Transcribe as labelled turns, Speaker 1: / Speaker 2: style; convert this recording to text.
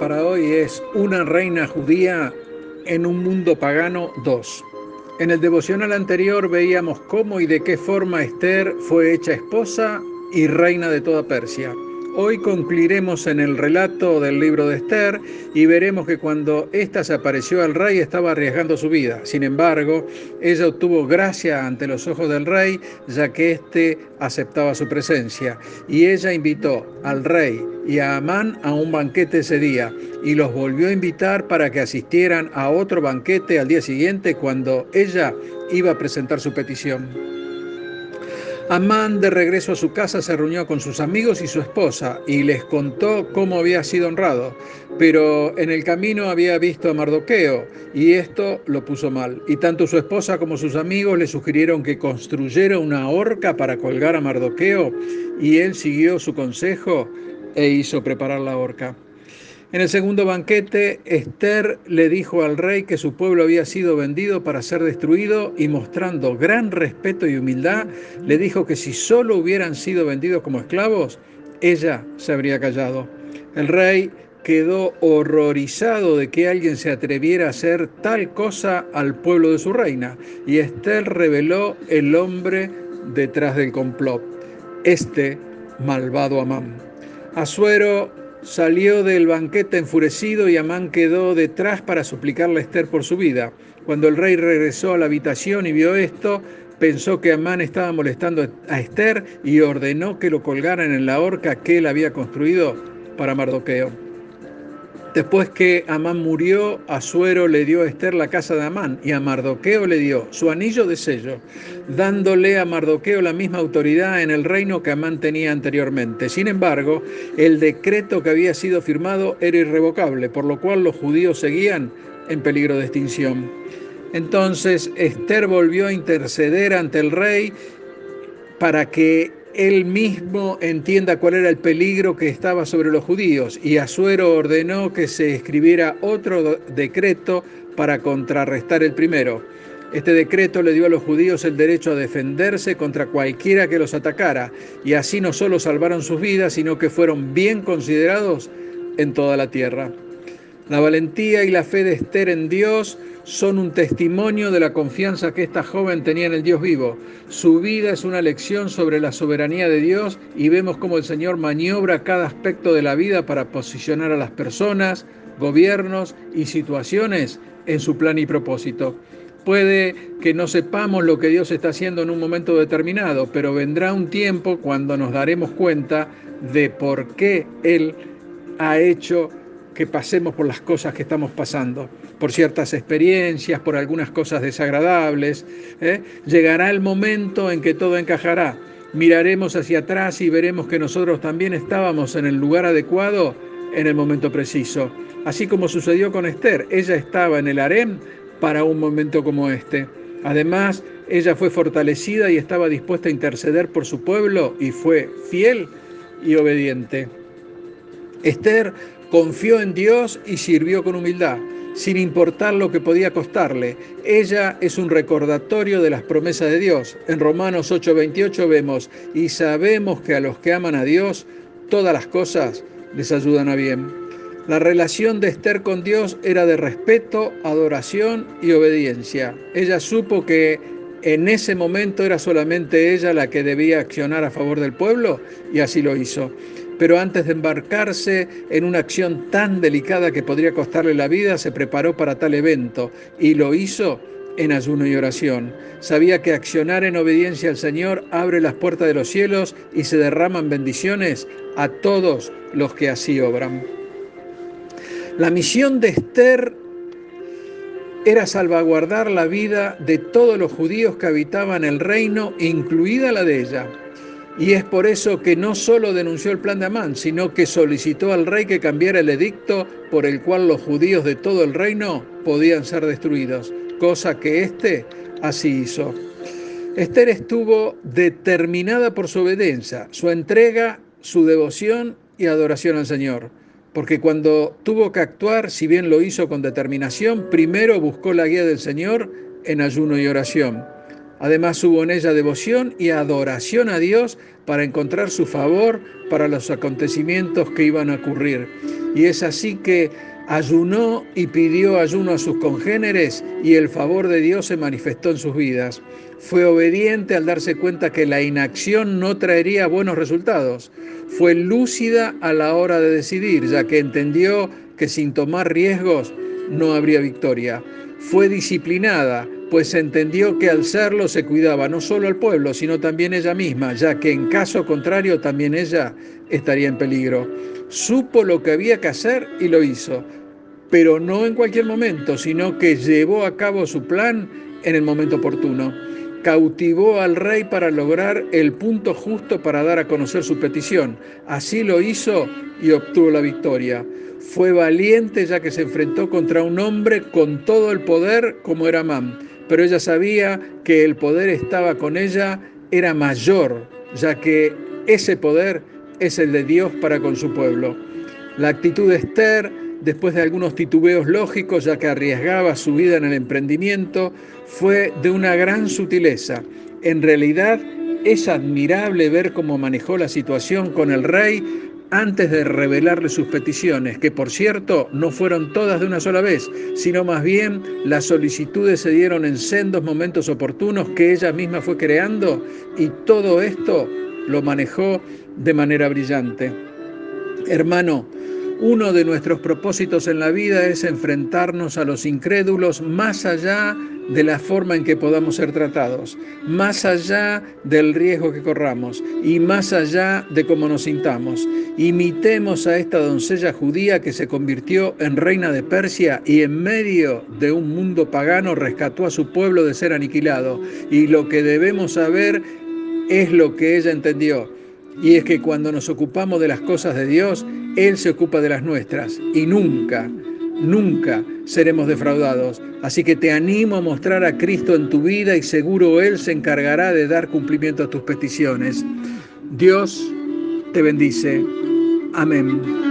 Speaker 1: para hoy es Una reina judía en un mundo pagano 2. En el devocional anterior veíamos cómo y de qué forma Esther fue hecha esposa y reina de toda Persia. Hoy concluiremos en el relato del libro de Esther y veremos que cuando ésta se apareció al rey estaba arriesgando su vida. Sin embargo, ella obtuvo gracia ante los ojos del rey, ya que éste aceptaba su presencia. Y ella invitó al rey y a Amán a un banquete ese día y los volvió a invitar para que asistieran a otro banquete al día siguiente cuando ella iba a presentar su petición. Amán de regreso a su casa se reunió con sus amigos y su esposa y les contó cómo había sido honrado, pero en el camino había visto a Mardoqueo y esto lo puso mal. Y tanto su esposa como sus amigos le sugirieron que construyera una horca para colgar a Mardoqueo y él siguió su consejo e hizo preparar la horca. En el segundo banquete, Esther le dijo al rey que su pueblo había sido vendido para ser destruido y mostrando gran respeto y humildad, le dijo que si solo hubieran sido vendidos como esclavos, ella se habría callado. El rey quedó horrorizado de que alguien se atreviera a hacer tal cosa al pueblo de su reina, y Esther reveló el hombre detrás del complot, este malvado Amán. Asuero Salió del banquete enfurecido y Amán quedó detrás para suplicarle a Esther por su vida. Cuando el rey regresó a la habitación y vio esto, pensó que Amán estaba molestando a Esther y ordenó que lo colgaran en la horca que él había construido para Mardoqueo. Después que Amán murió, Asuero le dio a Esther la casa de Amán y a Mardoqueo le dio su anillo de sello, dándole a Mardoqueo la misma autoridad en el reino que Amán tenía anteriormente. Sin embargo, el decreto que había sido firmado era irrevocable, por lo cual los judíos seguían en peligro de extinción. Entonces Esther volvió a interceder ante el rey para que él mismo entienda cuál era el peligro que estaba sobre los judíos y Asuero ordenó que se escribiera otro decreto para contrarrestar el primero. Este decreto le dio a los judíos el derecho a defenderse contra cualquiera que los atacara y así no solo salvaron sus vidas, sino que fueron bien considerados en toda la tierra. La valentía y la fe de Esther en Dios son un testimonio de la confianza que esta joven tenía en el Dios vivo. Su vida es una lección sobre la soberanía de Dios y vemos cómo el Señor maniobra cada aspecto de la vida para posicionar a las personas, gobiernos y situaciones en su plan y propósito. Puede que no sepamos lo que Dios está haciendo en un momento determinado, pero vendrá un tiempo cuando nos daremos cuenta de por qué Él ha hecho que pasemos por las cosas que estamos pasando, por ciertas experiencias, por algunas cosas desagradables. ¿eh? Llegará el momento en que todo encajará. Miraremos hacia atrás y veremos que nosotros también estábamos en el lugar adecuado en el momento preciso. Así como sucedió con Esther, ella estaba en el harem para un momento como este. Además, ella fue fortalecida y estaba dispuesta a interceder por su pueblo y fue fiel y obediente. Esther Confió en Dios y sirvió con humildad, sin importar lo que podía costarle. Ella es un recordatorio de las promesas de Dios. En Romanos 8:28 vemos, y sabemos que a los que aman a Dios, todas las cosas les ayudan a bien. La relación de Esther con Dios era de respeto, adoración y obediencia. Ella supo que en ese momento era solamente ella la que debía accionar a favor del pueblo y así lo hizo pero antes de embarcarse en una acción tan delicada que podría costarle la vida, se preparó para tal evento y lo hizo en ayuno y oración. Sabía que accionar en obediencia al Señor abre las puertas de los cielos y se derraman bendiciones a todos los que así obran. La misión de Esther era salvaguardar la vida de todos los judíos que habitaban el reino, incluida la de ella. Y es por eso que no solo denunció el plan de Amán, sino que solicitó al rey que cambiara el edicto por el cual los judíos de todo el reino podían ser destruidos, cosa que éste así hizo. Esther estuvo determinada por su obediencia, su entrega, su devoción y adoración al Señor. Porque cuando tuvo que actuar, si bien lo hizo con determinación, primero buscó la guía del Señor en ayuno y oración. Además hubo en ella devoción y adoración a Dios para encontrar su favor para los acontecimientos que iban a ocurrir. Y es así que ayunó y pidió ayuno a sus congéneres y el favor de Dios se manifestó en sus vidas. Fue obediente al darse cuenta que la inacción no traería buenos resultados. Fue lúcida a la hora de decidir, ya que entendió que sin tomar riesgos no habría victoria. Fue disciplinada, pues entendió que al serlo se cuidaba no solo al pueblo, sino también ella misma, ya que en caso contrario también ella estaría en peligro. Supo lo que había que hacer y lo hizo, pero no en cualquier momento, sino que llevó a cabo su plan en el momento oportuno. Cautivó al rey para lograr el punto justo para dar a conocer su petición. Así lo hizo y obtuvo la victoria. Fue valiente ya que se enfrentó contra un hombre con todo el poder como era Amán pero ella sabía que el poder estaba con ella, era mayor, ya que ese poder es el de Dios para con su pueblo. La actitud de Esther, después de algunos titubeos lógicos, ya que arriesgaba su vida en el emprendimiento, fue de una gran sutileza. En realidad, es admirable ver cómo manejó la situación con el rey antes de revelarle sus peticiones, que por cierto no fueron todas de una sola vez, sino más bien las solicitudes se dieron en sendos momentos oportunos que ella misma fue creando y todo esto lo manejó de manera brillante. Hermano, uno de nuestros propósitos en la vida es enfrentarnos a los incrédulos más allá de la forma en que podamos ser tratados, más allá del riesgo que corramos y más allá de cómo nos sintamos. Imitemos a esta doncella judía que se convirtió en reina de Persia y en medio de un mundo pagano rescató a su pueblo de ser aniquilado. Y lo que debemos saber es lo que ella entendió. Y es que cuando nos ocupamos de las cosas de Dios, él se ocupa de las nuestras y nunca, nunca seremos defraudados. Así que te animo a mostrar a Cristo en tu vida y seguro Él se encargará de dar cumplimiento a tus peticiones. Dios te bendice. Amén.